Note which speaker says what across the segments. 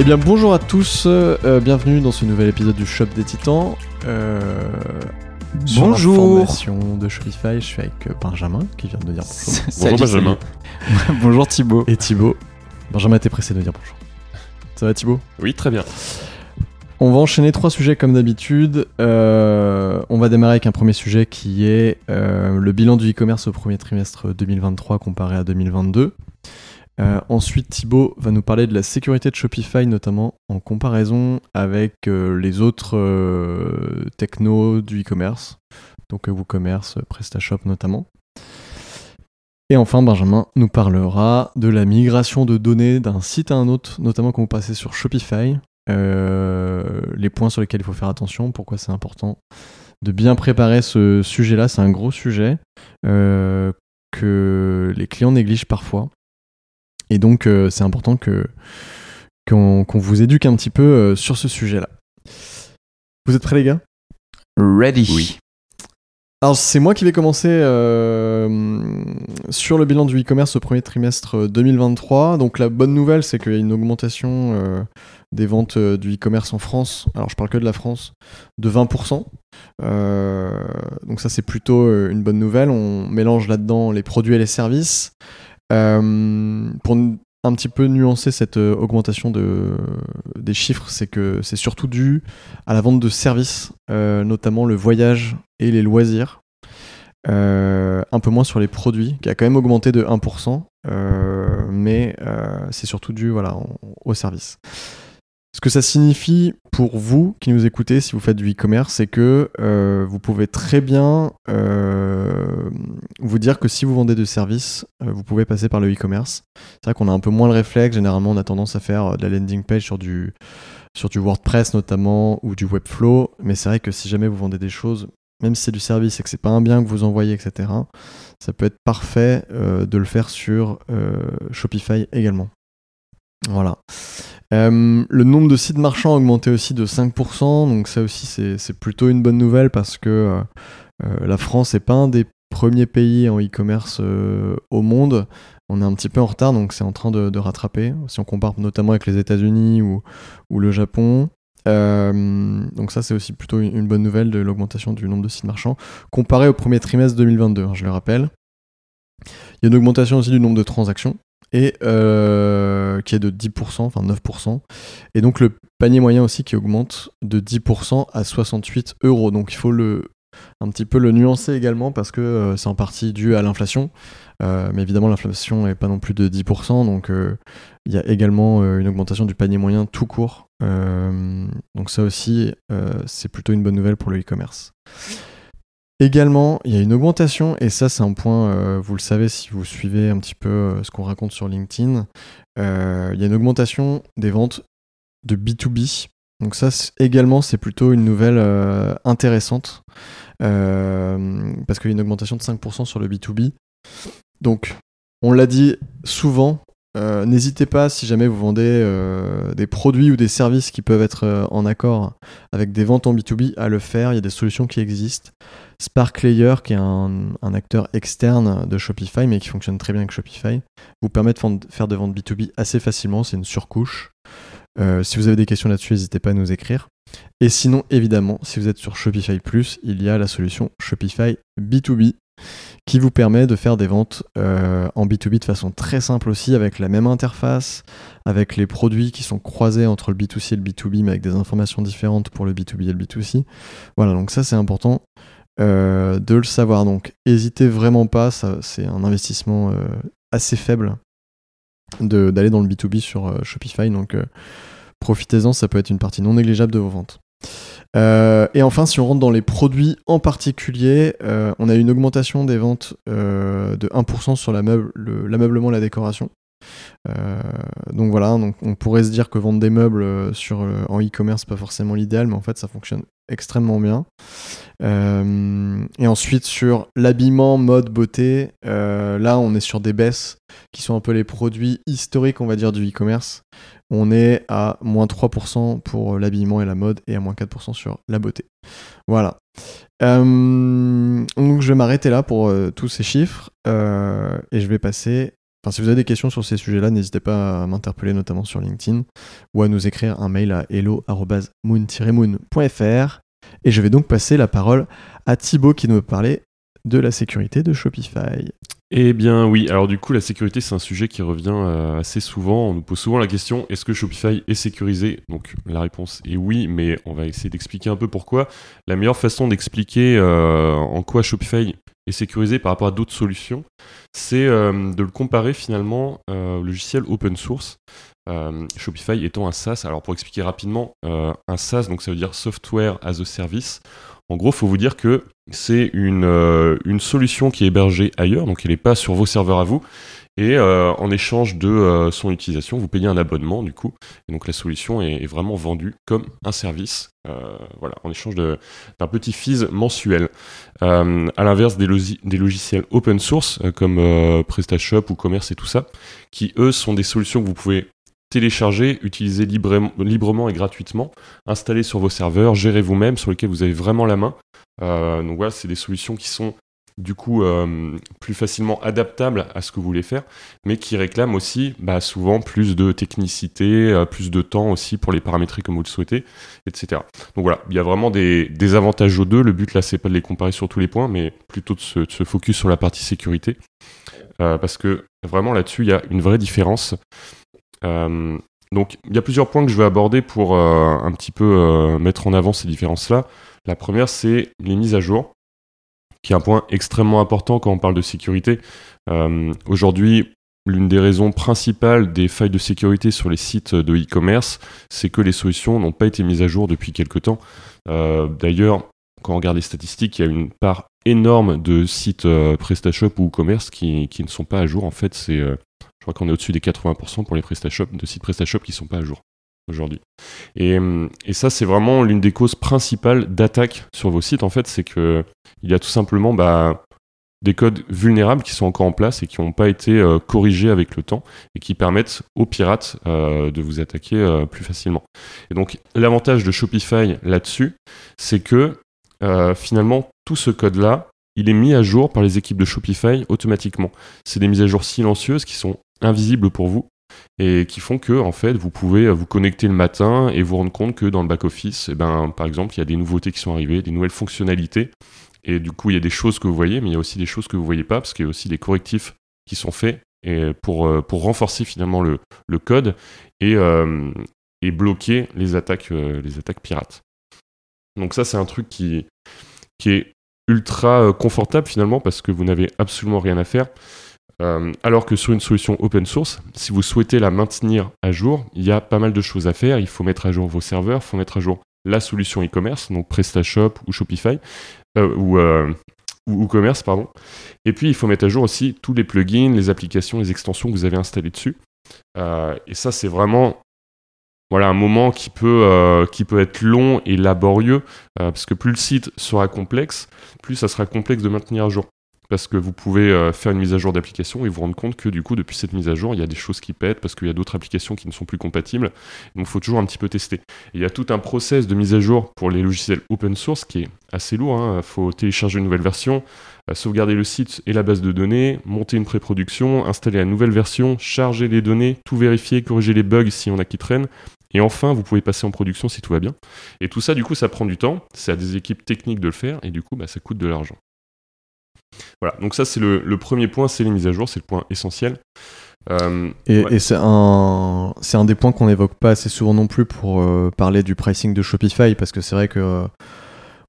Speaker 1: Eh bien bonjour à tous, euh, bienvenue dans ce nouvel épisode du Shop des Titans. Euh, sur
Speaker 2: Bonjour.
Speaker 1: de Shopify, je suis avec euh, Benjamin qui vient de dire bonjour.
Speaker 2: Salut,
Speaker 3: Benjamin.
Speaker 2: bonjour Thibaut.
Speaker 1: Et Thibaut. Benjamin était pressé de dire bonjour. Ça va Thibaut?
Speaker 3: Oui, très bien.
Speaker 1: On va enchaîner trois sujets comme d'habitude. Euh, on va démarrer avec un premier sujet qui est euh, le bilan du e-commerce au premier trimestre 2023 comparé à 2022. Euh, ensuite, Thibaut va nous parler de la sécurité de Shopify, notamment en comparaison avec euh, les autres euh, technos du e-commerce, donc WooCommerce, PrestaShop notamment. Et enfin, Benjamin nous parlera de la migration de données d'un site à un autre, notamment quand vous passez sur Shopify, les points sur lesquels il faut faire attention, pourquoi c'est important de bien préparer ce sujet-là. C'est un gros sujet que les clients négligent parfois. Et donc, euh, c'est important que qu'on vous éduque un petit peu euh, sur ce sujet-là. Vous êtes prêts, les gars?
Speaker 2: Ready.
Speaker 3: Oui.
Speaker 1: Alors, c'est moi qui vais commencer euh, sur le bilan du e-commerce au premier trimestre 2023. Donc, la bonne nouvelle, c'est qu'il y a une augmentation euh, des ventes du e-commerce en France. Alors, je parle que de la France, de 20%. Euh, donc, ça, c'est plutôt une bonne nouvelle. On mélange là-dedans les produits et les services. Euh, pour un petit peu nuancer cette euh, augmentation de, des chiffres, c'est que c'est surtout dû à la vente de services, euh, notamment le voyage et les loisirs. Un peu moins sur les produits, qui a quand même augmenté de 1%, euh, mais c'est surtout dû voilà, aux services. Ce que ça signifie pour vous qui nous écoutez, si vous faites du e-commerce, c'est que euh, vous pouvez très bien euh, vous dire que si vous vendez des services, euh, vous pouvez passer par le e-commerce. C'est vrai qu'on a un peu moins le réflexe. Généralement, on a tendance à faire de la landing page sur du, sur du WordPress notamment ou du Webflow. Mais c'est vrai que si jamais vous vendez des choses, même si c'est du service et que c'est pas un bien que vous envoyez, etc., ça peut être parfait de le faire sur Shopify également. Voilà. Euh, le nombre de sites marchands a augmenté aussi de 5%, donc ça aussi c'est plutôt une bonne nouvelle parce que euh, euh, la France n'est pas un des premiers pays en e-commerce au monde. On est un petit peu en retard, donc c'est en train de, rattraper. Si on compare notamment avec les États-Unis ou, le Japon. Donc ça c'est aussi plutôt une, une bonne nouvelle de l'augmentation du nombre de sites marchands comparé au premier trimestre 2022, hein, je le rappelle. Il y a une augmentation aussi du nombre de transactions et euh, qui est de 10%, enfin 9%. Et donc le panier moyen aussi qui augmente de 10% à 68 euros. Donc il faut le, un petit peu le nuancer également parce que euh, c'est en partie dû à l'inflation. Euh, mais évidemment l'inflation n'est pas non plus de 10%. Donc il y a également une augmentation du panier moyen tout court. Donc ça aussi, c'est plutôt une bonne nouvelle pour le e-commerce. Également, il y a une augmentation, et ça c'est un point, euh, vous le savez si vous suivez un petit peu euh, ce qu'on raconte sur LinkedIn, euh, il y a une augmentation des ventes de B2B. Donc ça également c'est plutôt une nouvelle intéressante, parce qu'il y a une augmentation de 5% sur le B2B. Donc on l'a dit souvent, n'hésitez pas si jamais vous vendez des produits ou des services qui peuvent être en accord avec des ventes en B2B à le faire, il y a des solutions qui existent. Sparklayer, qui est un, acteur externe de Shopify, mais qui fonctionne très bien avec Shopify, vous permet de faire des ventes B2B assez facilement. C'est une surcouche. si vous avez des questions là-dessus, n'hésitez pas à nous écrire. Et sinon, évidemment, si vous êtes sur Shopify Plus, il y a la solution Shopify B2B qui vous permet de faire des ventes euh, en B2B de façon très simple aussi, avec la même interface, avec les produits qui sont croisés entre le B2C et le B2B, mais avec des informations différentes pour le B2B et le B2C. Voilà, donc ça c'est important euh, de le savoir. Donc n'hésitez vraiment pas, c'est un investissement euh, assez faible d'aller dans le B2B sur Shopify, donc profitez-en, ça peut être une partie non négligeable de vos ventes. Euh, et enfin, si on rentre dans les produits en particulier, euh, on a une augmentation des ventes euh, de 1% sur l'ameublement et la décoration. donc voilà, donc on pourrait se dire que vendre des meubles sur, en e-commerce, pas forcément l'idéal, mais en fait ça fonctionne extrêmement bien. et ensuite sur l'habillement, mode, beauté, là on est sur des baisses qui sont un peu les produits historiques, on va dire, du e-commerce on est à moins 3% pour l'habillement et la mode et à moins 4% sur la beauté. Voilà. Euh, donc je vais m'arrêter là pour euh, tous ces chiffres euh, et je vais passer. Enfin, si vous avez des questions sur ces sujets-là, n'hésitez pas à m'interpeller notamment sur LinkedIn ou à nous écrire un mail à hello@moon-moon.fr. Et je vais donc passer la parole à Thibaut qui nous parlait de la sécurité de Shopify.
Speaker 3: Eh bien oui, alors du coup la sécurité c'est un sujet qui revient euh, assez souvent, on nous pose souvent la question est-ce que Shopify est sécurisé? Donc la réponse est oui, mais on va essayer d'expliquer un peu pourquoi. La meilleure façon d'expliquer euh, en quoi Shopify est sécurisé par rapport à d'autres solutions, c'est euh, de le comparer finalement au logiciel open source. Shopify étant un SaaS, alors pour expliquer rapidement, un SaaS, donc ça veut dire Software as a Service. En gros, faut vous dire que c'est une, euh, solution qui est hébergée ailleurs, donc elle n'est pas sur vos serveurs à vous. Et euh, en échange de euh, son utilisation, vous payez un abonnement du coup. Et donc la solution est, vraiment vendue comme un service, voilà, en échange d'un petit fees mensuel. à l'inverse des, des, logiciels open source comme PrestaShop ou Commerce et tout ça, qui eux sont des solutions que vous pouvez télécharger, utiliser librement et gratuitement, installer sur vos serveurs, gérer vous-même, sur lesquels vous avez vraiment la main. Euh, donc voilà, c'est des solutions qui sont du coup euh, plus facilement adaptables à ce que vous voulez faire, mais qui réclament aussi bah, souvent plus de technicité, euh, plus de temps aussi pour les paramétrer comme vous le souhaitez, etc. Donc voilà, il y a vraiment des, avantages aux deux. Le but là, c'est pas de les comparer sur tous les points, mais plutôt de se, de se focus sur la partie sécurité, parce que vraiment là-dessus, il y a une vraie différence. Euh, donc il y a plusieurs points que je vais aborder pour euh, un petit peu euh, mettre en avant ces différences-là. La première, c'est les mises à jour, qui est un point extrêmement important quand on parle de sécurité. Aujourd'hui, L'une des raisons principales des failles de sécurité sur les sites de e-commerce, c'est que les solutions n'ont pas été mises à jour depuis quelque temps. D'ailleurs, quand on regarde les statistiques, il y a une part énorme de sites PrestaShop ou e-commerce qui, qui, ne sont pas à jour. En fait, c'est je crois qu'on est au-dessus des 80% pour les PrestaShop, de sites PrestaShop qui ne sont pas à jour aujourd'hui. Et, et, ça, c'est vraiment l'une des causes principales d'attaque sur vos sites, en fait, c'est qu'il y a tout simplement bah, des codes vulnérables qui sont encore en place et qui n'ont pas été euh, corrigés avec le temps et qui permettent aux pirates euh, de vous attaquer euh, plus facilement. Et donc, l'avantage de Shopify là-dessus, c'est que finalement, tout ce code-là, il est mis à jour par les équipes de Shopify automatiquement. C'est des mises à jour silencieuses qui sont invisibles pour vous et qui font que en fait vous pouvez vous connecter le matin et vous rendre compte que dans le back office eh ben par exemple il y a des nouveautés qui sont arrivées des nouvelles fonctionnalités et du coup il y a des choses que vous voyez mais il y a aussi des choses que vous voyez pas parce qu'il y a aussi des correctifs qui sont faits euh, pour renforcer finalement le, code et, euh, et bloquer les attaques, euh, les attaques pirates. Donc ça c'est un truc qui est ultra confortable finalement parce que vous n'avez absolument rien à faire. Euh, alors que sur une solution open source, si vous souhaitez la maintenir à jour, il y a pas mal de choses à faire. Il faut mettre à jour vos serveurs, il faut mettre à jour la solution e-commerce, donc PrestaShop ou Shopify, euh, ou, euh, ou, commerce, pardon. Et puis, il faut mettre à jour aussi tous les plugins, les applications, les extensions que vous avez installées dessus. et ça, c'est vraiment voilà, un moment qui peut, qui peut être long et laborieux, parce que plus le site sera complexe, plus ça sera complexe de maintenir à jour parce que vous pouvez euh, faire une mise à jour d'application et vous rendre compte que du coup depuis cette mise à jour il y a des choses qui pètent parce qu'il y a d'autres applications qui ne sont plus compatibles donc il faut toujours un petit peu tester il y a tout un process de mise à jour pour les logiciels open source qui est assez lourd il hein. faut télécharger une nouvelle version euh, sauvegarder le site et la base de données monter une pré-production installer la nouvelle version charger les données tout vérifier corriger les bugs si on a qui traînent Et enfin, vous pouvez passer en production si tout va bien. Et tout ça, du coup, ça prend du temps. C'est à des équipes techniques de le faire. Et du coup, bah, ça coûte de l'argent. Voilà, donc ça c'est le, premier point, c'est les mises à jour, c'est le point essentiel.
Speaker 1: Euh, et, c'est un, c'est un des points qu'on n'évoque pas assez souvent non plus pour euh, parler du pricing de Shopify, parce que c'est vrai que euh,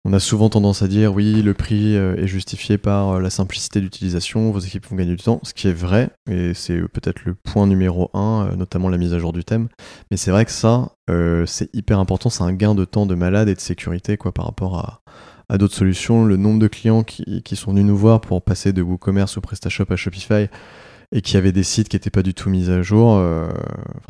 Speaker 1: on a souvent tendance à dire oui, le prix est justifié par la simplicité d'utilisation, vos équipes vont gagner du temps, ce qui est vrai, et c'est peut-être le point numéro un, notamment la mise à jour du thème. Mais c'est vrai que ça, c'est hyper important, c'est un gain de temps de malade et de sécurité quoi, par rapport à, à d'autres solutions. Le nombre de clients qui, sont venus nous voir pour passer de WooCommerce ou PrestaShop à Shopify et qui avaient des sites qui n'étaient pas du tout mis à jour, euh,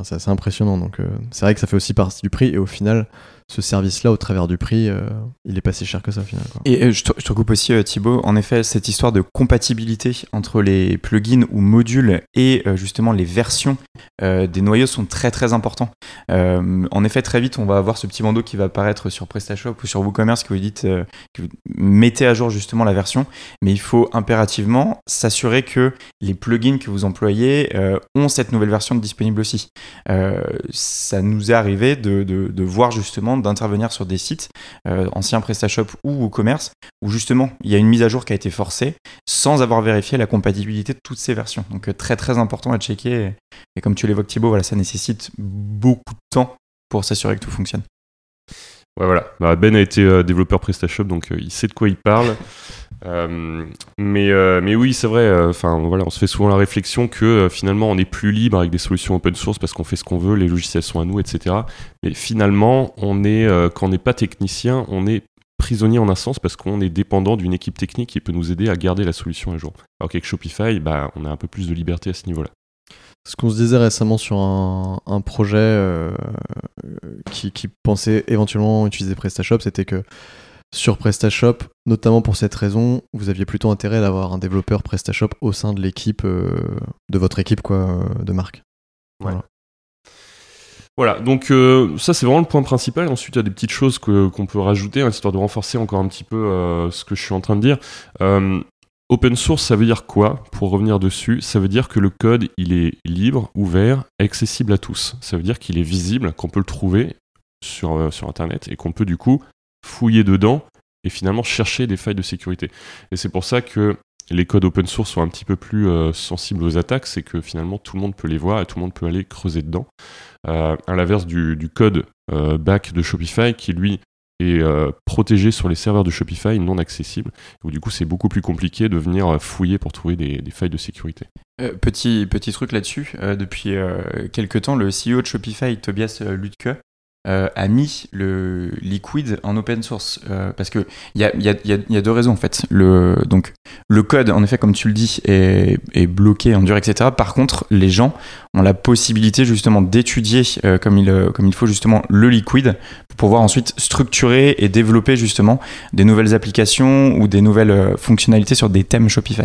Speaker 1: c'est assez impressionnant. Donc euh, c'est vrai que ça fait aussi partie du prix et au final, ce service-là, au travers du prix, euh, il est pas si cher que ça finalement.
Speaker 2: Et euh, je, te, coupe aussi euh, Thibaut, en effet, cette histoire de compatibilité entre les plugins ou modules et justement les versions des noyaux sont très très importants. en effet, très vite, on va avoir ce petit bandeau qui va apparaître sur PrestaShop ou sur WooCommerce que vous dites que vous mettez à jour justement la version, mais il faut impérativement s'assurer que les plugins que vous employez ont cette nouvelle version disponible aussi. ça nous est arrivé de, de voir justement d'intervenir sur des sites, euh, anciens PrestaShop ou commerce où justement il y a une mise à jour qui a été forcée sans avoir vérifié la compatibilité de toutes ces versions. Donc euh, très très important à checker. Et, comme tu l'évoques Thibaut, voilà, ça nécessite beaucoup de temps pour s'assurer que tout fonctionne.
Speaker 3: Ouais, voilà. Bah, ben a été euh, développeur PrestaShop, donc il sait de quoi il parle. Euh, mais, euh, mais oui, c'est vrai. Euh, enfin, voilà, on se fait souvent la réflexion que finalement, on est plus libre avec des solutions open source parce qu'on fait ce qu'on veut, les logiciels sont à nous, etc. Mais finalement, on est, quand on n'est pas technicien, on est prisonnier en un sens parce qu'on est dépendant d'une équipe technique qui peut nous aider à garder la solution à jour. Alors qu'avec Shopify, bah, on a un peu plus de liberté à ce niveau-là.
Speaker 1: Ce qu'on se disait récemment sur un, projet qui, qui, pensait éventuellement utiliser PrestaShop, c'était que sur PrestaShop, notamment pour cette raison, vous aviez plutôt intérêt d'avoir un développeur PrestaShop au sein de l'équipe, euh, de votre équipe euh, de marque.
Speaker 3: Voilà. Donc euh, ça c'est vraiment le point principal. Ensuite, il y a des petites choses qu'on peut rajouter, hein, histoire de renforcer encore un petit peu ce que je suis en train de dire. Open source, ça veut dire quoi? Pour revenir dessus, ça veut dire que le code, il est libre, ouvert, accessible à tous. Ça veut dire qu'il est visible, qu'on peut le trouver sur, sur Internet et qu'on peut du coup fouiller dedans et finalement chercher des failles de sécurité. Et c'est pour ça que les codes open source sont un petit peu plus euh, sensibles aux attaques, c'est que finalement tout le monde peut les voir et tout le monde peut aller creuser dedans. Euh, à l'inverse du, code euh, back de Shopify qui lui est protégé sur les serveurs de Shopify non accessibles, où du coup c'est beaucoup plus compliqué de venir fouiller pour trouver des, failles de sécurité.
Speaker 2: petit, petit truc là-dessus, depuis quelques temps, le CEO de Shopify, Tobias Lutke, euh, a mis le Liquid en open source euh, parce que il y a, y, a, y a, deux raisons en fait. Le, donc le code, en effet, comme tu le dis, est, est, bloqué en dur, etc. Par contre, les gens ont la possibilité justement d'étudier euh, comme, il, comme il faut justement le Liquid pour pouvoir ensuite structurer et développer justement des nouvelles applications ou des nouvelles fonctionnalités sur des thèmes Shopify.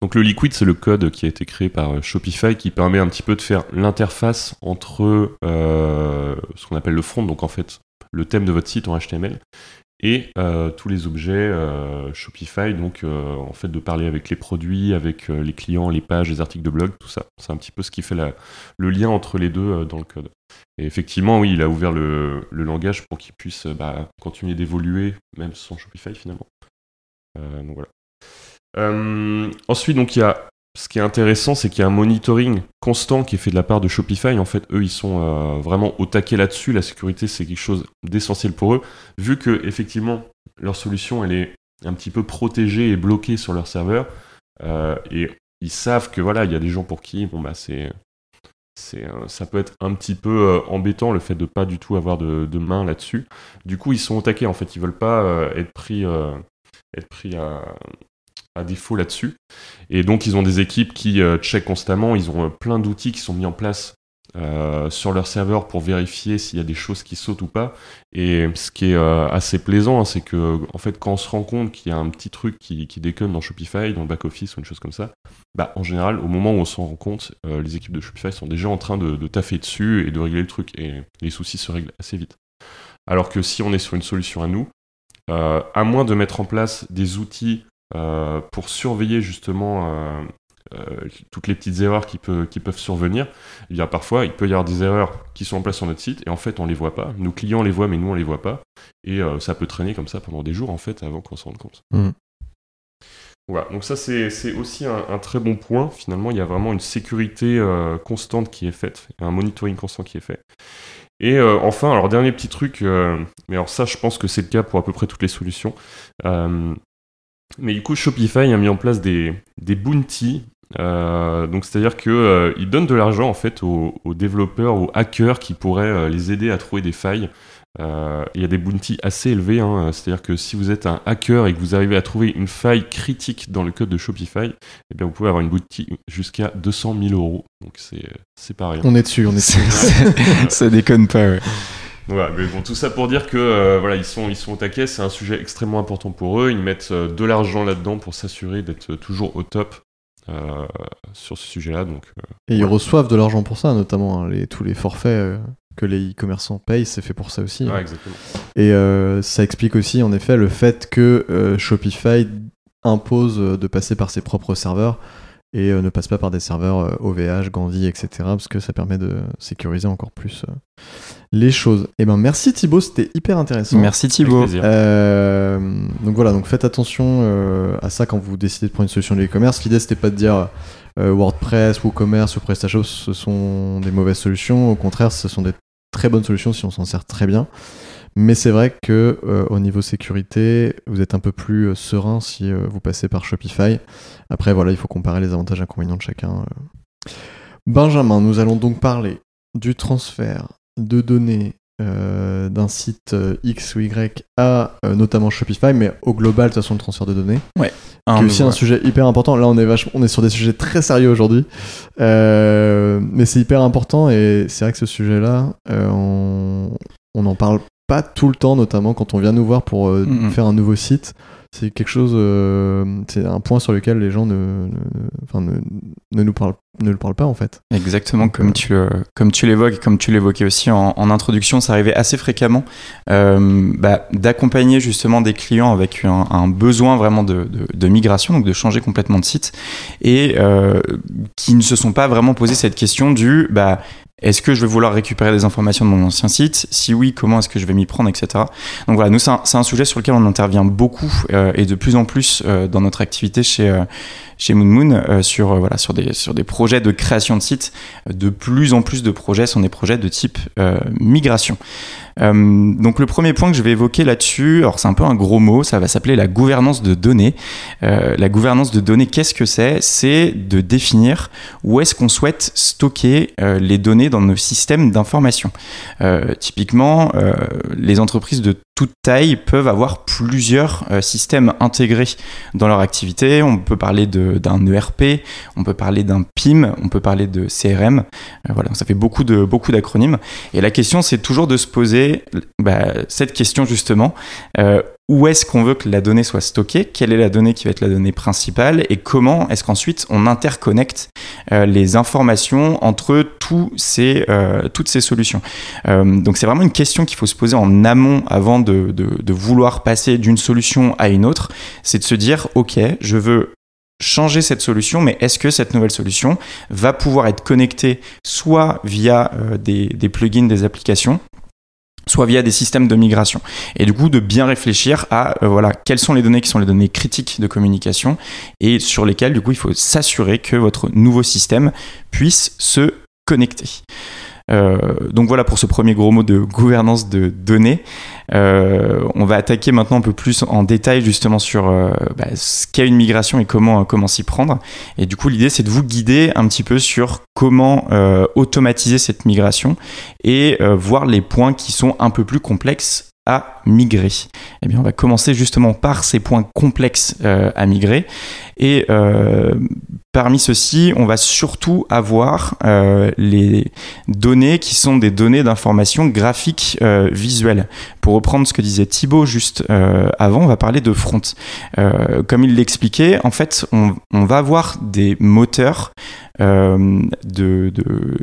Speaker 3: Donc le Liquid, c'est le code qui a été créé par euh, Shopify qui permet un petit peu de faire l'interface entre euh, ce qu'on appelle le front, donc en fait le thème de votre site en HTML, et euh, tous les objets Shopify, donc en fait de parler avec les produits, avec les clients, les pages, les articles de blog, tout ça. C'est un petit peu ce qui fait le lien entre les deux dans le code. Et effectivement, oui, il a ouvert le, langage pour qu'il puisse bah, continuer d'évoluer, même sans Shopify finalement. donc voilà. Euh, ensuite, donc il y a ce qui est intéressant, c'est qu'il y a un monitoring constant qui est fait de la part de Shopify. En fait, eux, ils sont euh, vraiment au taquet là-dessus. La sécurité, c'est quelque chose d'essentiel pour eux, vu que effectivement leur solution, elle est un petit peu protégée et bloquée sur leur serveur. Euh, et ils savent que voilà, il y a des gens pour qui, bon bah c'est c'est, ça peut être un petit peu embêtant le fait de pas du tout avoir de, main là-dessus. Du coup, ils sont au taquet en fait. Ils veulent pas être pris, être pris à, à défaut là-dessus. Et donc, ils ont des équipes qui euh, checkent constamment. Ils ont euh, plein d'outils qui sont mis en place euh, sur leur serveur pour vérifier s'il y a des choses qui sautent ou pas. Et ce qui est assez plaisant, hein, c'est que en fait, quand on se rend compte qu'il y a un petit truc qui, déconne dans Shopify, dans le back-office ou une chose comme ça, bah, en général, au moment où on s'en rend compte, les équipes de Shopify sont déjà en train de, de taffer dessus et de régler le truc. Et les soucis se règlent assez vite. Alors que si on est sur une solution à nous, à moins de mettre en place des outils pour surveiller justement euh, toutes les petites erreurs qui, qui peuvent survenir, il y a parfois, il peut y avoir des erreurs qui sont en place sur notre site et en fait on les voit pas. Nos clients les voient mais nous on les voit pas et ça peut traîner comme ça pendant des jours en fait avant qu'on s'en rende compte. Mm. Voilà, donc ça c'est aussi un, très bon point. Finalement, il y a vraiment une sécurité constante qui est faite, un monitoring constant qui est fait. Et euh, enfin, alors dernier petit truc, euh, mais alors ça je pense que c'est le cas pour à peu près toutes les solutions. Euh, mais du coup, Shopify a mis en place des, des bounties. donc c'est-à-dire qu'ils donnent de l'argent en fait aux, aux, développeurs, aux hackers qui pourraient les aider à trouver des failles euh, il y a des bounties assez élevés, hein. c'est-à-dire que si vous êtes un hacker et que vous arrivez à trouver une faille critique dans le code de Shopify, eh bien vous pouvez avoir une bounty jusqu'à 200 000 euros. Donc c'est pas rien.
Speaker 1: On est dessus, on est dessus.
Speaker 2: ça déconne pas, ouais.
Speaker 3: Voilà, mais bon, tout ça pour dire que euh, voilà, ils sont, ils sont au taquet, c'est un sujet extrêmement important pour eux. Ils mettent euh, de l'argent là-dedans pour s'assurer d'être toujours au top sur ce sujet-là. Donc,
Speaker 1: et ils reçoivent de l'argent pour ça, notamment hein, les, tous les forfaits que les e-commerçants payent, c'est fait pour ça aussi.
Speaker 3: Hein. exactement.
Speaker 1: Et euh, ça explique aussi en effet le fait que euh, Shopify impose euh, de passer par ses propres serveurs et ne passe pas par des serveurs OVH, Gandhi, etc. parce que ça permet de sécuriser encore plus les choses. Et eh ben merci Thibaut, c'était hyper intéressant.
Speaker 2: Merci Thibaut.
Speaker 1: donc voilà, donc faites attention à ça quand vous décidez de prendre une solution de e-commerce. L'idée c'était pas de dire WordPress, WooCommerce ou PrestaShop ce sont des mauvaises solutions. Au contraire, ce sont des très bonne solution si on s'en sert très bien. Mais c'est vrai que euh, au niveau sécurité, vous êtes un peu plus euh, serein si euh, vous passez par Shopify. Après, voilà, il faut comparer les avantages et inconvénients de chacun. Benjamin, nous allons donc parler du transfert de données d'un site X ou Y à notamment Shopify, mais au global, de toute façon, le transfert de données.
Speaker 2: Ouais.
Speaker 1: qui est aussi un sujet hyper important. Là, on est, vachement, on est sur des sujets très sérieux aujourd'hui. mais c'est hyper important et c'est vrai que ce sujet-là, on, on en parle pas tout le temps, notamment quand on vient nous voir pour euh, faire un nouveau site c'est quelque chose, euh, c'est un point sur lequel les gens ne, enfin, ne, nous parlent, ne le parlent pas en fait.
Speaker 2: Exactement, comme, euh, tu, comme tu l'évoques, comme tu l'évoquais aussi en, introduction, ça arrivait assez fréquemment bah, d'accompagner justement des clients avec un, besoin vraiment de, de, migration, donc de changer complètement de site, et qui ne se sont pas vraiment posé cette question du bah, est-ce que je vais vouloir récupérer des informations de mon ancien site? Si oui, comment est-ce que je vais m'y prendre, etc. Donc voilà, nous, c'est un, sujet sur lequel on intervient beaucoup euh, et de plus en plus euh, dans notre activité chez, euh, chez Moon Moon sur, voilà, sur, des, sur des projets de création de sites. De plus en plus de projets sont des projets de type migration. Euh, donc le premier point que je vais évoquer là-dessus, alors c'est un peu un gros mot, ça va s'appeler la gouvernance de données. Euh, la gouvernance de données, qu'est-ce que c'est? C'est de définir où est-ce qu'on souhaite stocker euh, les données dans nos systèmes d'information. typiquement, les entreprises de toute taille peuvent avoir plusieurs systèmes intégrés dans leur activité. On peut parler d'un ERP, on peut parler d'un PIM, on peut parler de CRM. voilà, ça fait beaucoup de beaucoup d'acronymes. Et la question, c'est toujours de se poser bah, cette question justement. Euh, où est-ce qu'on veut que la donnée soit stockée? Quelle est la donnée qui va être la donnée principale? Et comment est-ce qu'ensuite on interconnecte euh, les informations entre ces, euh, toutes ces solutions Donc c'est vraiment une question qu'il faut se poser en amont avant de, vouloir passer d'une solution à une autre. C'est de se dire, ok, je veux changer cette solution, mais est-ce que cette nouvelle solution va pouvoir être connectée soit via des, des, plugins, des applications, soit via des systèmes de migration. Et du coup, de bien réfléchir à euh, voilà quelles sont les données qui sont les données critiques de communication et sur lesquelles du coup il faut s'assurer que votre nouveau système puisse se Euh, donc voilà pour ce premier gros mot de gouvernance de données. Euh, on va attaquer maintenant un peu plus en détail justement sur euh, bah, ce qu'est une migration et comment, comment s'y prendre. Et du coup, l'idée, c'est de vous guider un petit peu sur comment automatiser cette migration et voir les points qui sont un peu plus complexes à migrer Eh bien, on va commencer justement par ces points complexes à migrer. Et euh, parmi ceux-ci, on va surtout avoir euh, les données qui sont des données d'information graphique visuelle. Pour reprendre ce que disait Thibaut juste avant, on va parler de front. comme il l'expliquait, en fait, on, on, va avoir des moteurs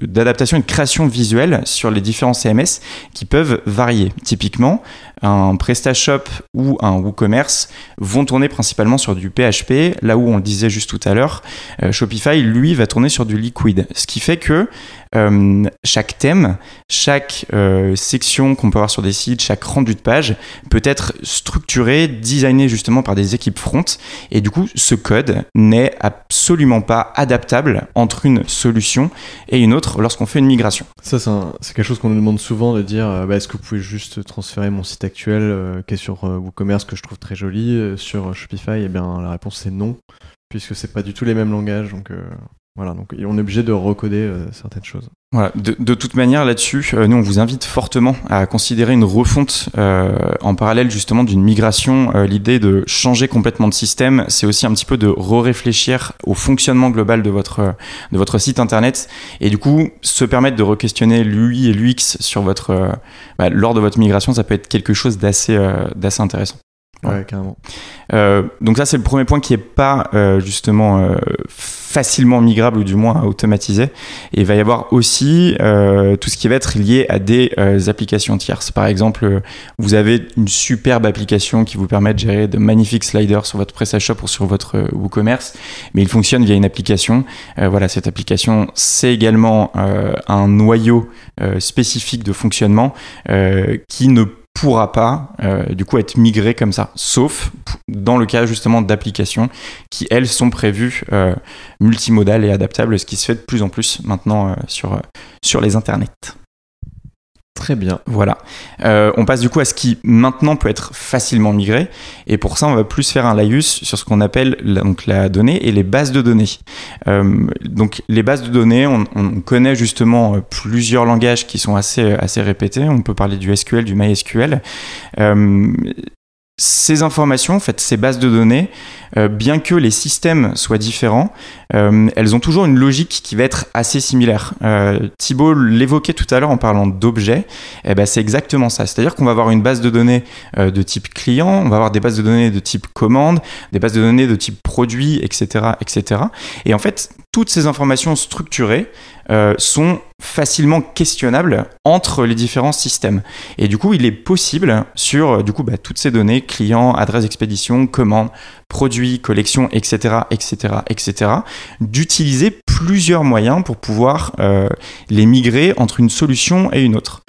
Speaker 2: d'adaptation et de création visuelle sur les différents CMS qui peuvent varier. Typiquement, un PrestaShop ou un WooCommerce vont tourner principalement sur du PHP, là où on le disait juste tout à l'heure, euh, Shopify, lui, va tourner sur du Liquid. Ce qui fait que euh, chaque thème, chaque euh, section qu'on peut avoir sur des sites, chaque rendu de page peut être structuré, designé justement par des équipes front. Et du coup, ce code n'est absolument pas adaptable entre une solution et une autre lorsqu'on fait une migration.
Speaker 1: Ça, c'est quelque chose qu'on nous demande souvent de dire bah, est-ce que vous pouvez juste transférer mon site actuel qui est sur WooCommerce que je trouve très joli sur Shopify? Eh bien, la réponse c'est non, puisque c'est pas du tout les mêmes langages. Donc, voilà, donc on est obligé de recoder euh, certaines choses.
Speaker 2: Voilà, de, toute manière là-dessus, euh, nous on vous invite fortement à considérer une refonte euh, en parallèle justement d'une migration. L'idée de changer complètement de système, c'est aussi un petit peu de re-réfléchir au fonctionnement global de votre, de votre site internet et du coup se permettre de re-questionner l'UI et l'UX sur bah, lors de votre migration, ça peut être quelque chose d'assez d'assez intéressant.
Speaker 1: Ouais, carrément.
Speaker 2: Euh, donc ça, c'est le premier point qui est pas euh, justement euh, facilement migrable ou du moins automatisé. Et il va y avoir aussi tout ce qui va être lié à des applications tierces. Par exemple, vous avez une superbe application qui vous permet de gérer de magnifiques sliders sur votre PrestaShop ou sur votre WooCommerce, mais il fonctionne via une application. voilà, cette application, c'est également un noyau spécifique de fonctionnement qui ne pourra pas euh, du coup être migré comme ça, sauf dans le cas justement d'applications qui elles sont prévues euh, multimodales et adaptables, ce qui se fait de plus en plus maintenant euh, sur, sur les internets.
Speaker 1: Très bien.
Speaker 2: Voilà. Euh, on passe du coup à ce qui maintenant peut être facilement migré. Et pour ça, on va plus faire un laïus sur ce qu'on appelle la, donc, la donnée et les bases de données. Euh, donc les bases de données, on, connaît justement euh, plusieurs langages qui sont assez, assez répétés. On peut parler du SQL, du MySQL ces informations, en ces bases de données, euh, bien que les systèmes soient différents, euh, elles ont toujours une logique qui va être assez similaire. Euh, Thibault l'évoquait tout à l'heure en parlant d'objets, et eh ben c'est exactement ça. C'est-à-dire qu'on va avoir une base de données de type client, on va avoir des bases de données de type commande, des bases de données de type produit, etc., etc. Et en fait, toutes ces informations structurées sont facilement questionnables entre les différents systèmes. Et du coup, il est possible sur du coup bah, toutes ces données client, adresse d'expédition, commande, produits, collection, etc., etc., etc., d'utiliser plusieurs moyens pour pouvoir euh, les migrer entre une solution et une autre.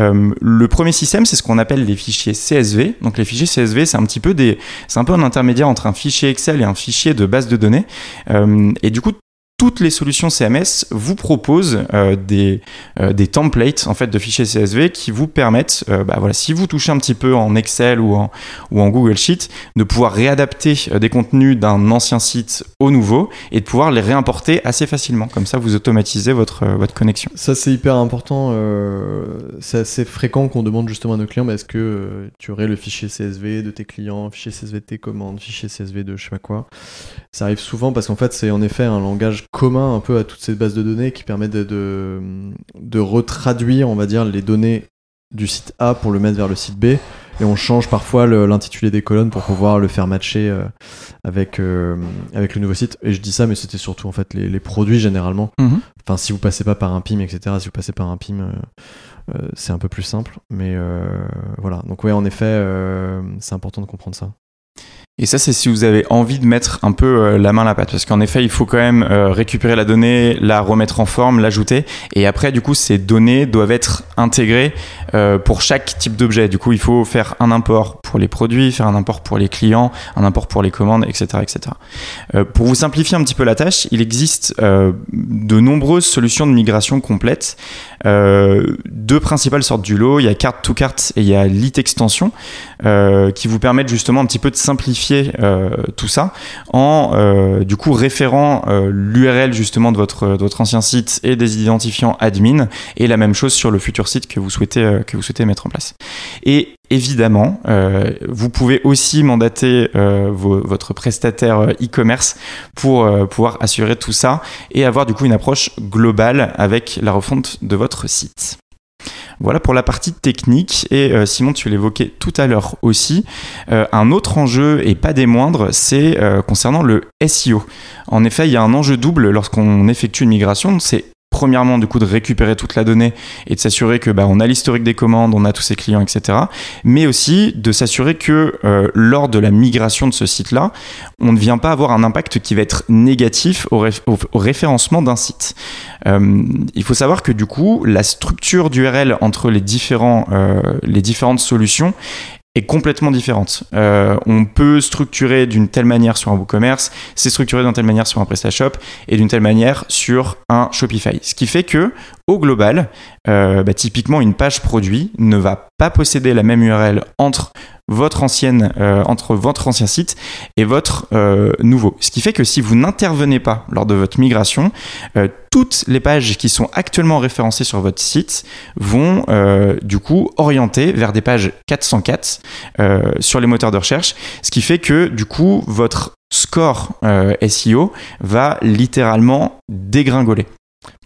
Speaker 2: Euh, le premier système, c'est ce qu'on appelle les fichiers CSV. Donc les fichiers CSV, c'est un petit peu des, c'est un peu un intermédiaire entre un fichier Excel et un fichier de base de données. Euh, et du coup, toutes les solutions CMS vous proposent euh, des, euh, des templates en fait de fichiers CSV qui vous permettent, euh, bah, voilà, si vous touchez un petit peu en Excel ou en, ou en Google Sheet, de pouvoir réadapter des contenus d'un ancien site au nouveau et de pouvoir les réimporter assez facilement. Comme ça, vous automatisez votre, votre connexion.
Speaker 1: Ça, c'est hyper important. c'est assez fréquent qu'on demande justement à nos clients, est-ce que tu aurais le fichier CSV de tes clients, fichier CSV de tes commandes, fichier CSV de je sais pas quoi? Ça arrive souvent parce qu'en fait, c'est en effet un langage commun un peu à toutes ces bases de données qui permettent de, de, retraduire, on va dire, les données du site A pour le mettre vers le site B. Et on change parfois l'intitulé des colonnes pour pouvoir le faire matcher euh, avec, euh, avec le nouveau site. Et je dis ça, mais c'était surtout en fait les, produits généralement. Mhm. Enfin, si vous passez pas par un PIM, etc., si vous passez par un PIM, euh, c'est un peu plus simple. Mais voilà. Donc, ouais, en effet, c'est important de comprendre ça.
Speaker 2: Et ça, c'est si vous avez envie de mettre un peu euh, la main à la pâte, parce qu'en effet, il faut quand même euh, récupérer la donnée, la remettre en forme, l'ajouter, et après, du coup, ces données doivent être intégrées euh, pour chaque type d'objet. Du coup, il faut faire un import pour les produits, faire un import pour les clients, un import pour les commandes, etc., etc. pour vous simplifier un petit peu la tâche, il existe de nombreuses solutions de migration complète. deux principales sortes du lot, il y a Cart to Cart et il y a Lit Extension, qui vous permettent justement un petit peu de simplifier euh, tout ça en euh, du coup référant euh, l'URL justement de votre, ancien site et des identifiants admin et la même chose sur le futur site que vous souhaitez, que vous souhaitez mettre en place. Et évidemment, vous pouvez aussi mandater votre prestataire e-commerce pour pouvoir assurer tout ça et avoir du coup une approche globale avec la refonte de votre site. Voilà pour la partie technique. Et euh, Simon, tu l'évoquais tout à l'heure aussi. Euh, un autre enjeu, et pas des moindres, c'est concernant le SEO. En effet, il y a un enjeu double lorsqu'on effectue une migration. C'est premièrement du coup de récupérer toute la donnée et de s'assurer que bah, on a l'historique des commandes, on a tous ses clients, etc. Mais aussi de s'assurer que euh, lors de la migration de ce site-là, on ne vient pas avoir un impact qui va être négatif au, référencement d'un site. Euh, il faut savoir que du coup, la structure d'URL entre les, différents, euh, les différentes solutions complètement différente. Euh, on peut structurer d'une telle manière sur un WooCommerce, c'est structuré d'une telle manière sur un PrestaShop et d'une telle manière sur un Shopify. Ce qui fait que, au global, euh, bah, typiquement une page produit ne va pas posséder la même URL entre votre ancienne euh, entre votre ancien site et votre euh, nouveau. Ce qui fait que si vous n'intervenez pas lors de votre migration, euh, toutes les pages qui sont actuellement référencées sur votre site vont du coup orienter vers des pages 404 sur les moteurs de recherche, ce qui fait que du coup votre score SEO va littéralement dégringoler.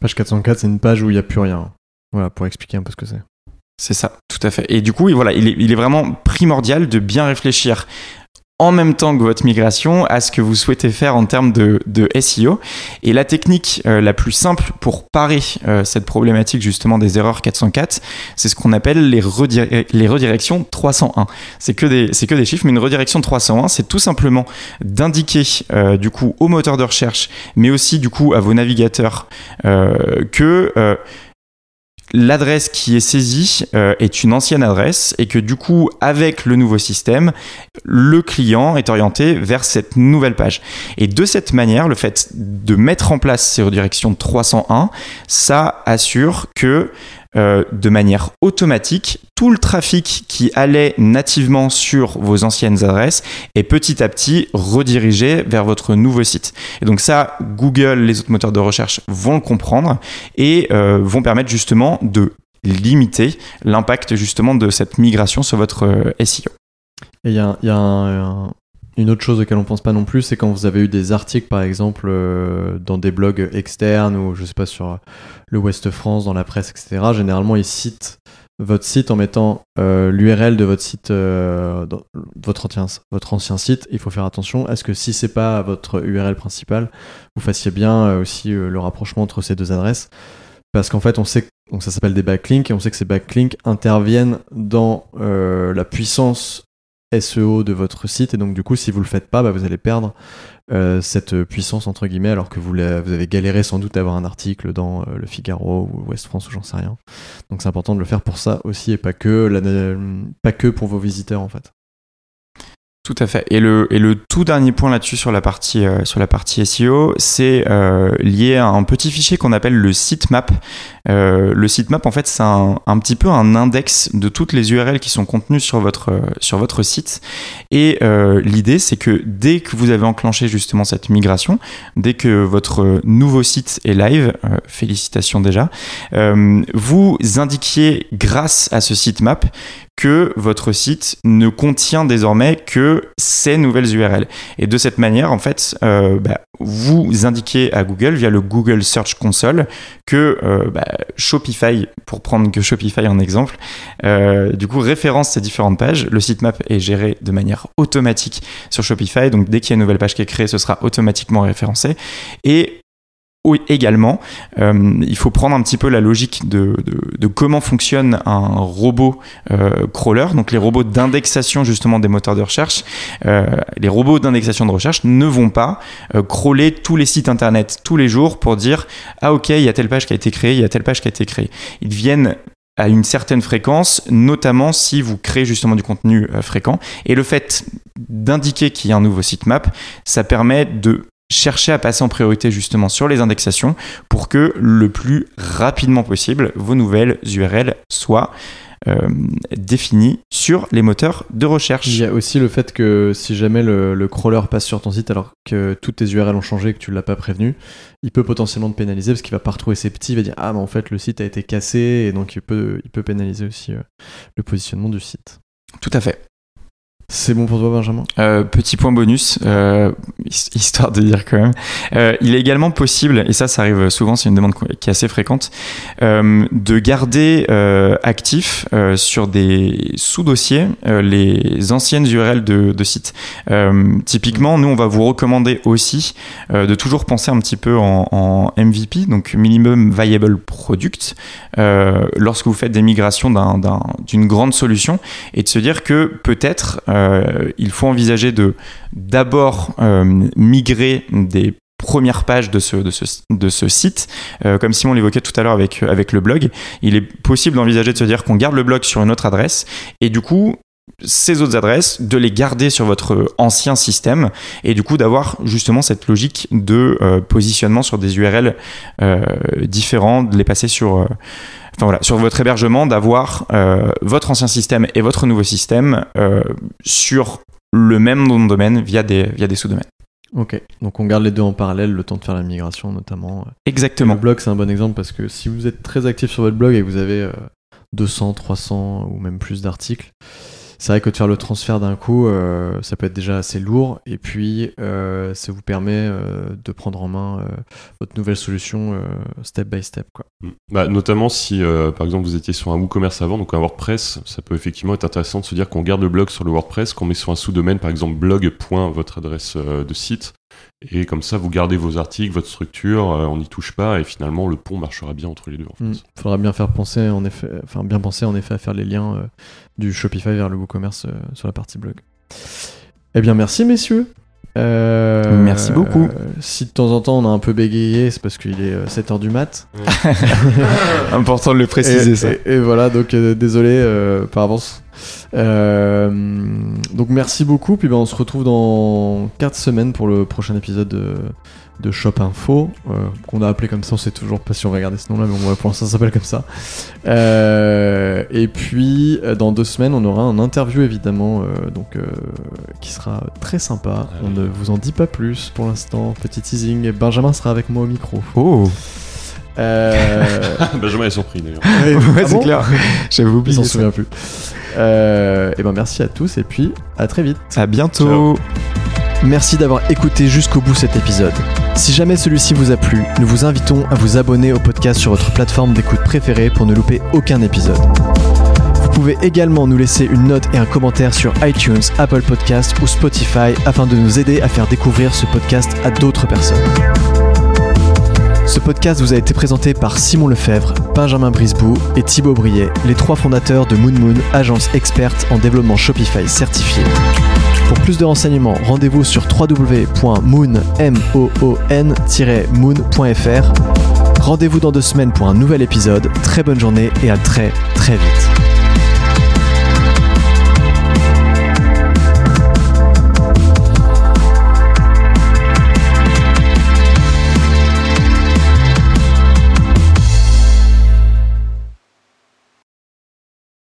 Speaker 1: Page 404, c'est une page où il n'y a plus rien. Voilà, pour expliquer un peu ce que c'est.
Speaker 2: C'est ça, tout à fait. Et du coup, voilà, il est, vraiment primordial de bien réfléchir en même temps que votre migration à ce que vous souhaitez faire en termes de, SEO. Et la technique euh, la plus simple pour parer euh, cette problématique justement des erreurs 404, c'est ce qu'on appelle les, redirections 301. C'est que, des, que des chiffres, mais une redirection 301, c'est tout simplement d'indiquer euh, du coup au moteur de recherche, mais aussi du coup à vos navigateurs que l'adresse qui est saisie euh, est une ancienne adresse et que du coup, avec le nouveau système, le client est orienté vers cette nouvelle page. Et de cette manière, le fait de mettre en place ces redirections 301, ça assure que euh, de manière automatique tout le trafic qui allait nativement sur vos anciennes adresses est petit à petit redirigé vers votre nouveau site. Et donc ça, Google, les autres moteurs de recherche vont le comprendre et euh, vont permettre justement de limiter l'impact justement de cette migration sur votre euh, SEO.
Speaker 1: Il y a un, une autre chose auquel on pense pas non plus, c'est quand vous avez eu des articles, par exemple, euh, dans des blogs externes ou je sais pas sur le Ouest France, dans la presse, etc. Généralement, ils citent votre site en mettant euh, l'URL de votre site, euh, votre, ancien, site. Il faut faire attention à ce que si c'est pas votre URL principale, vous fassiez bien aussi le rapprochement entre ces deux adresses? Parce qu'en fait, on sait que ça s'appelle des backlinks et on sait que ces backlinks interviennent dans la puissance SEO de votre site et donc du coup si vous le faites pas bah, vous allez perdre euh, cette puissance entre guillemets alors que vous, avez galéré sans doute à avoir un article dans euh, le Figaro ou West France ou j'en sais rien donc c'est important de le faire pour ça aussi et pas que, pas que pour vos visiteurs en fait
Speaker 2: tout à fait. Et le, tout dernier point là-dessus sur la partie, euh, SEO, c'est euh, lié à un petit fichier qu'on appelle le sitemap. Euh, le sitemap, en fait, c'est un, petit peu un index de toutes les URL qui sont contenues sur votre, votre site. Et l'idée, c'est que dès que vous avez enclenché justement cette migration, dès que votre nouveau site est live, félicitations déjà, vous indiquiez grâce à ce sitemap que votre site ne contient désormais que ces nouvelles URL. Et de cette manière, en fait, euh, bah, vous indiquez à Google via le Google Search Console que euh, bah, Shopify, pour prendre que Shopify en exemple, euh, du coup référence ces différentes pages. Le sitemap est géré de manière automatique sur Shopify, donc dès qu'il y a une nouvelle page qui est créée, ce sera automatiquement référencé. Et également, euh, il faut prendre un petit peu la logique de, de, comment fonctionne un robot euh, crawler, donc les robots d'indexation justement des moteurs de recherche. Euh, les robots d'indexation de recherche ne vont pas crawler tous les sites internet tous les jours pour dire ah ok il y a telle page qui a été créée, il y a telle page qui a été créée. Ils viennent à une certaine fréquence, notamment si vous créez justement du contenu fréquent. Et le fait d'indiquer qu'il y a un nouveau sitemap, ça permet de chercher à passer en priorité justement sur les indexations pour que le plus rapidement possible vos nouvelles URL soient euh, définies sur les moteurs de recherche.
Speaker 1: Il y a aussi le fait que si jamais le, crawler passe sur ton site alors que toutes tes URL ont changé et que tu ne l'as pas prévenu, il peut potentiellement te pénaliser parce qu'il va pas retrouver ses petits, il va dire ah mais en fait le site a été cassé et donc il peut, il peut pénaliser aussi euh, le positionnement du site.
Speaker 2: Tout à fait.
Speaker 1: C'est bon pour toi, Benjamin?
Speaker 2: Euh, petit point bonus, euh, his- histoire de dire quand même. Euh, il est également possible, et ça, ça arrive souvent, c'est une demande qui est assez fréquente, de garder actif euh, sur des sous-dossiers les anciennes URL de, sites. Typiquement, nous, on va vous recommander aussi de toujours penser un petit peu en, MVP, donc Minimum Viable Product, lorsque vous faites des migrations d'un- d'un- d'une grande solution, et de se dire que peut-être il faut envisager de d'abord euh, migrer des premières pages de ce site, Euh, comme Simon l'évoquait tout à l'heure avec, avec le blog, il est possible d'envisager de se dire qu'on garde le blog sur une autre adresse, et du coup, ces autres adresses, de les garder sur votre ancien système, et du coup d'avoir justement cette logique de euh, positionnement sur des URL euh, différents, de les passer sur... euh, Enfin voilà, sur votre hébergement, d'avoir euh, votre ancien système et votre nouveau système euh, sur le même nom de domaine via des, via des sous-domaines.
Speaker 1: Ok, donc on garde les deux en parallèle le temps de faire la migration notamment.
Speaker 2: Exactement.
Speaker 1: Le blog c'est un bon exemple parce que si vous êtes très actif sur votre blog et que vous avez euh, 200, 300 ou même plus d'articles, c'est vrai que de faire le transfert d'un coup, euh, ça peut être déjà assez lourd et puis euh, ça vous permet euh, de prendre en main votre nouvelle solution step by step. Quoi.
Speaker 3: Bah, notamment si, par exemple, vous étiez sur un WooCommerce avant, donc un WordPress, ça peut effectivement être intéressant de se dire qu'on garde le blog sur le WordPress, qu'on met sur un sous-domaine, par exemple blog. votre adresse de site, et comme ça, vous gardez vos articles, votre structure, on n'y touche pas, et finalement, le pont marchera bien entre les deux. En fait.
Speaker 1: Il faudra bien faire penser en effet, enfin bien penser en effet à faire les liens du Shopify vers le WooCommerce euh, sur la partie blog. Eh bien merci messieurs. Euh,
Speaker 2: Merci beaucoup.
Speaker 1: euh, si de temps en temps on a un peu bégayé, c'est parce qu'il est 7h du mat.
Speaker 2: Important de le
Speaker 1: Et,
Speaker 2: préciser ça.
Speaker 1: et- et voilà, donc euh, désolé euh, par avance. Euh, donc merci beaucoup, puis ben, on se retrouve dans 4 semaines pour le prochain épisode de, de Shop Info, euh, qu'on a appelé comme ça, on sait toujours pas si on va garder ce nom-là, mais on va- pour l'instant ça s'appelle comme ça. Euh, et puis dans deux semaines, on aura un interview évidemment, euh, donc euh, qui sera très sympa.
Speaker 3: Ah
Speaker 1: on ne vous en dit pas plus pour l'instant, petit teasing. Et Benjamin sera avec moi au micro.
Speaker 2: Oh,
Speaker 1: Euh,
Speaker 3: Benjamin est surpris d'ailleurs.
Speaker 2: ouais,
Speaker 1: Ah
Speaker 2: c'est
Speaker 1: bon?
Speaker 2: clair. J'avais
Speaker 1: Il
Speaker 2: oublié
Speaker 1: s'en
Speaker 2: ça.
Speaker 1: souvient plus. Euh, et ben merci à tous et puis à très vite.
Speaker 2: À bientôt.
Speaker 1: Merci d'avoir écouté jusqu'au bout cet épisode. Si jamais celui-ci vous a plu, nous vous invitons à vous abonner au podcast sur votre plateforme d'écoute préférée pour ne louper aucun épisode. Vous pouvez également nous laisser une note et un commentaire sur iTunes, Apple Podcast ou Spotify afin de nous aider à faire découvrir ce podcast à d'autres personnes. Ce podcast vous a été présenté par Simon Lefebvre, Benjamin Brisbou et Thibaut Briet, les trois fondateurs de Moon Moon, agence experte en développement Shopify certifié. Pour plus de renseignements, rendez-vous sur www.moon-moon.fr. Rendez-vous dans deux semaines pour un nouvel épisode. Très bonne journée et à très très vite.